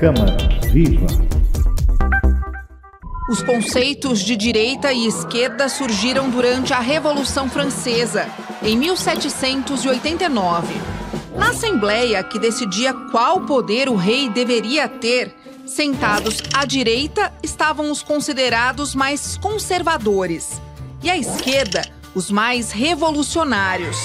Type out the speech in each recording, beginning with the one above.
Câmara Viva. Os conceitos de direita e esquerda surgiram durante a Revolução Francesa, em 1789. Na Assembleia, que decidia qual poder o rei deveria ter, sentados à direita estavam os considerados mais conservadores e à esquerda, os mais revolucionários.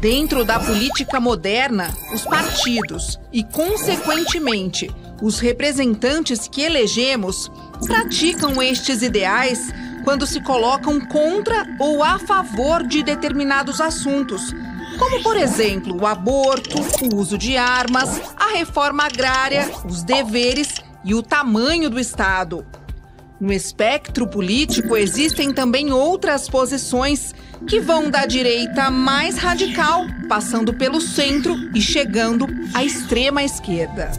Dentro da política moderna, os partidos e, consequentemente, os representantes que elegemos praticam estes ideais quando se colocam contra ou a favor de determinados assuntos, como, por exemplo, o aborto, o uso de armas, a reforma agrária, os deveres e o tamanho do Estado. No espectro político existem também outras posições que vão da direita mais radical, passando pelo centro e chegando à extrema esquerda.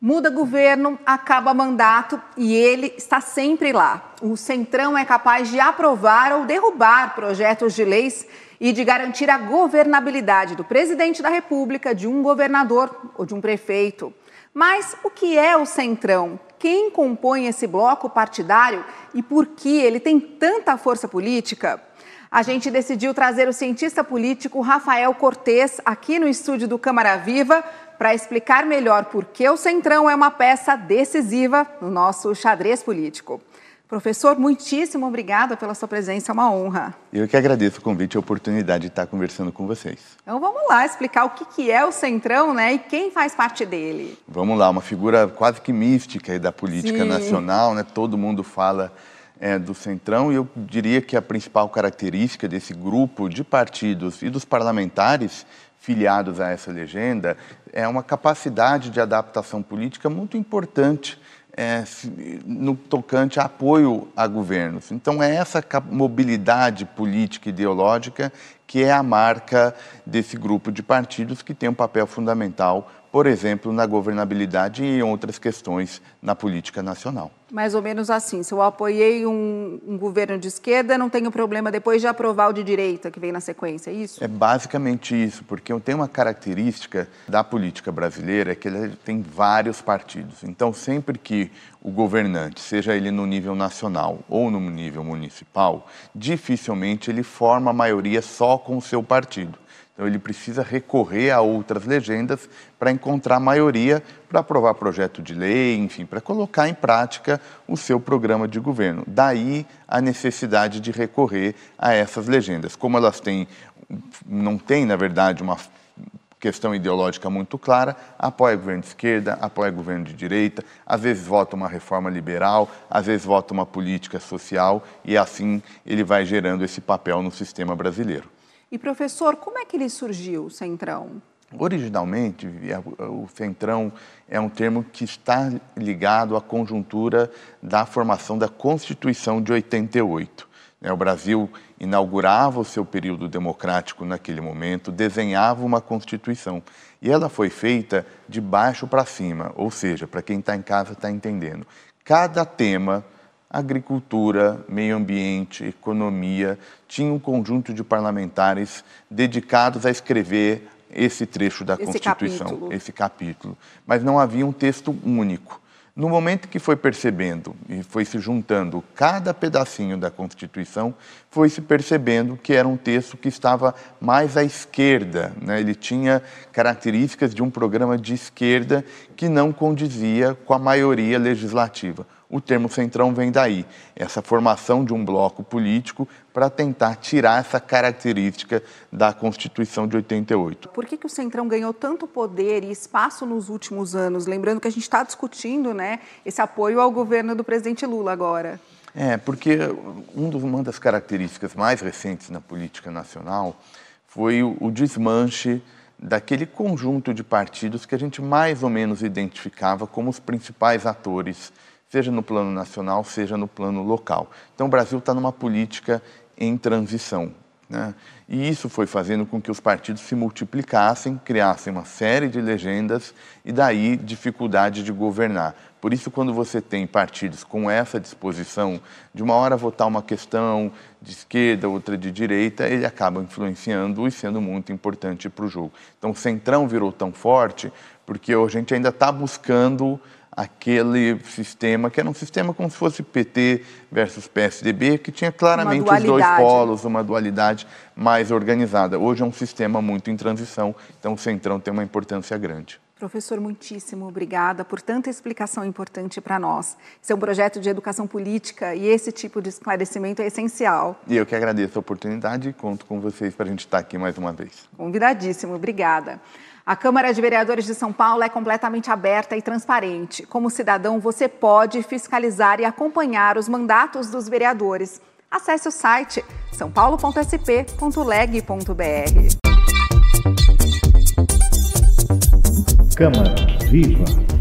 Muda governo, acaba mandato e ele está sempre lá. O Centrão é capaz de aprovar ou derrubar projetos de leis e de garantir a governabilidade do presidente da República, de um governador ou de um prefeito. Mas o que é o Centrão? Quem compõe esse bloco partidário e por que ele tem tanta força política? A gente decidiu trazer o cientista político Rafael Cortes aqui no estúdio do Câmara Viva para explicar melhor por que o Centrão é uma peça decisiva no nosso xadrez político. Professor, muitíssimo obrigada pela sua presença, é uma honra. Eu que agradeço o convite e a oportunidade de estar conversando com vocês. Então vamos lá explicar o que é o Centrão né, e quem faz parte dele. Vamos lá, uma figura quase que mística da política Sim. nacional, né? todo mundo fala é, do Centrão e eu diria que a principal característica desse grupo de partidos e dos parlamentares filiados a essa legenda é uma capacidade de adaptação política muito importante é, no tocante a apoio a governos. Então, é essa mobilidade política e ideológica que é a marca desse grupo de partidos que tem um papel fundamental por exemplo, na governabilidade e em outras questões na política nacional. Mais ou menos assim. Se eu apoiei um, um, governo de esquerda, não tenho problema depois de aprovar o de direita, que vem na sequência, é isso? É basicamente isso, porque tem uma característica da política brasileira é que ele tem vários partidos. Então, sempre que o governante, seja ele no nível nacional ou no nível municipal, dificilmente ele forma a maioria só com o seu partido. Então ele precisa recorrer a outras legendas para encontrar maioria para aprovar projeto de lei, enfim, para colocar em prática o seu programa de governo. Daí a necessidade de recorrer a essas legendas. Como elas têm, não têm, na verdade, uma questão ideológica muito clara, apoia governo de esquerda, apoia governo de direita, às vezes vota uma reforma liberal, às vezes vota uma política social e assim ele vai gerando esse papel no sistema brasileiro. E professor, como é que ele surgiu, o Centrão? Originalmente, o Centrão é um termo que está ligado à conjuntura da formação da Constituição de 88. Né, o Brasil inaugurava o seu período democrático naquele momento, desenhava uma Constituição. E ela foi feita de baixo para cima, ou seja, para quem está em casa está entendendo. Cada tema agricultura, meio ambiente, economia, tinha um conjunto de parlamentares dedicados a escrever esse trecho da esse Constituição, capítulo. esse capítulo. Mas não havia um texto único. No momento que foi percebendo e foi se juntando cada pedacinho da Constituição, foi se percebendo que era um texto que estava mais à esquerda. Né? Ele tinha características de um programa de esquerda que não condizia com a maioria legislativa. O termo centrão vem daí, essa formação de um bloco político para tentar tirar essa característica da Constituição de 88. Por que, que o centrão ganhou tanto poder e espaço nos últimos anos? Lembrando que a gente está discutindo né, esse apoio ao governo do presidente Lula agora. É, porque um uma das características mais recentes na política nacional foi o desmanche daquele conjunto de partidos que a gente mais ou menos identificava como os principais atores seja no plano nacional, seja no plano local. Então, o Brasil está numa política em transição. Né? E isso foi fazendo com que os partidos se multiplicassem, criassem uma série de legendas e daí dificuldade de governar. Por isso, quando você tem partidos com essa disposição de uma hora votar uma questão de esquerda, outra de direita, ele acaba influenciando e sendo muito importante para o jogo. Então, o Centrão virou tão forte porque a gente ainda está buscando aquele sistema, que era um sistema como se fosse PT versus PSDB, que tinha claramente os dois polos, uma dualidade mais organizada. Hoje é um sistema muito em transição, então o Centrão tem uma importância grande. Professor, muitíssimo obrigada por tanta explicação importante para nós. Esse é um projeto de educação política e esse tipo de esclarecimento é essencial. E eu que agradeço a oportunidade e conto com vocês para a gente estar aqui mais uma vez. Convidadíssimo, obrigada. A Câmara de Vereadores de São Paulo é completamente aberta e transparente. Como cidadão, você pode fiscalizar e acompanhar os mandatos dos vereadores. Acesse o site sãopaulo.sp.leg.br. Câmara Viva!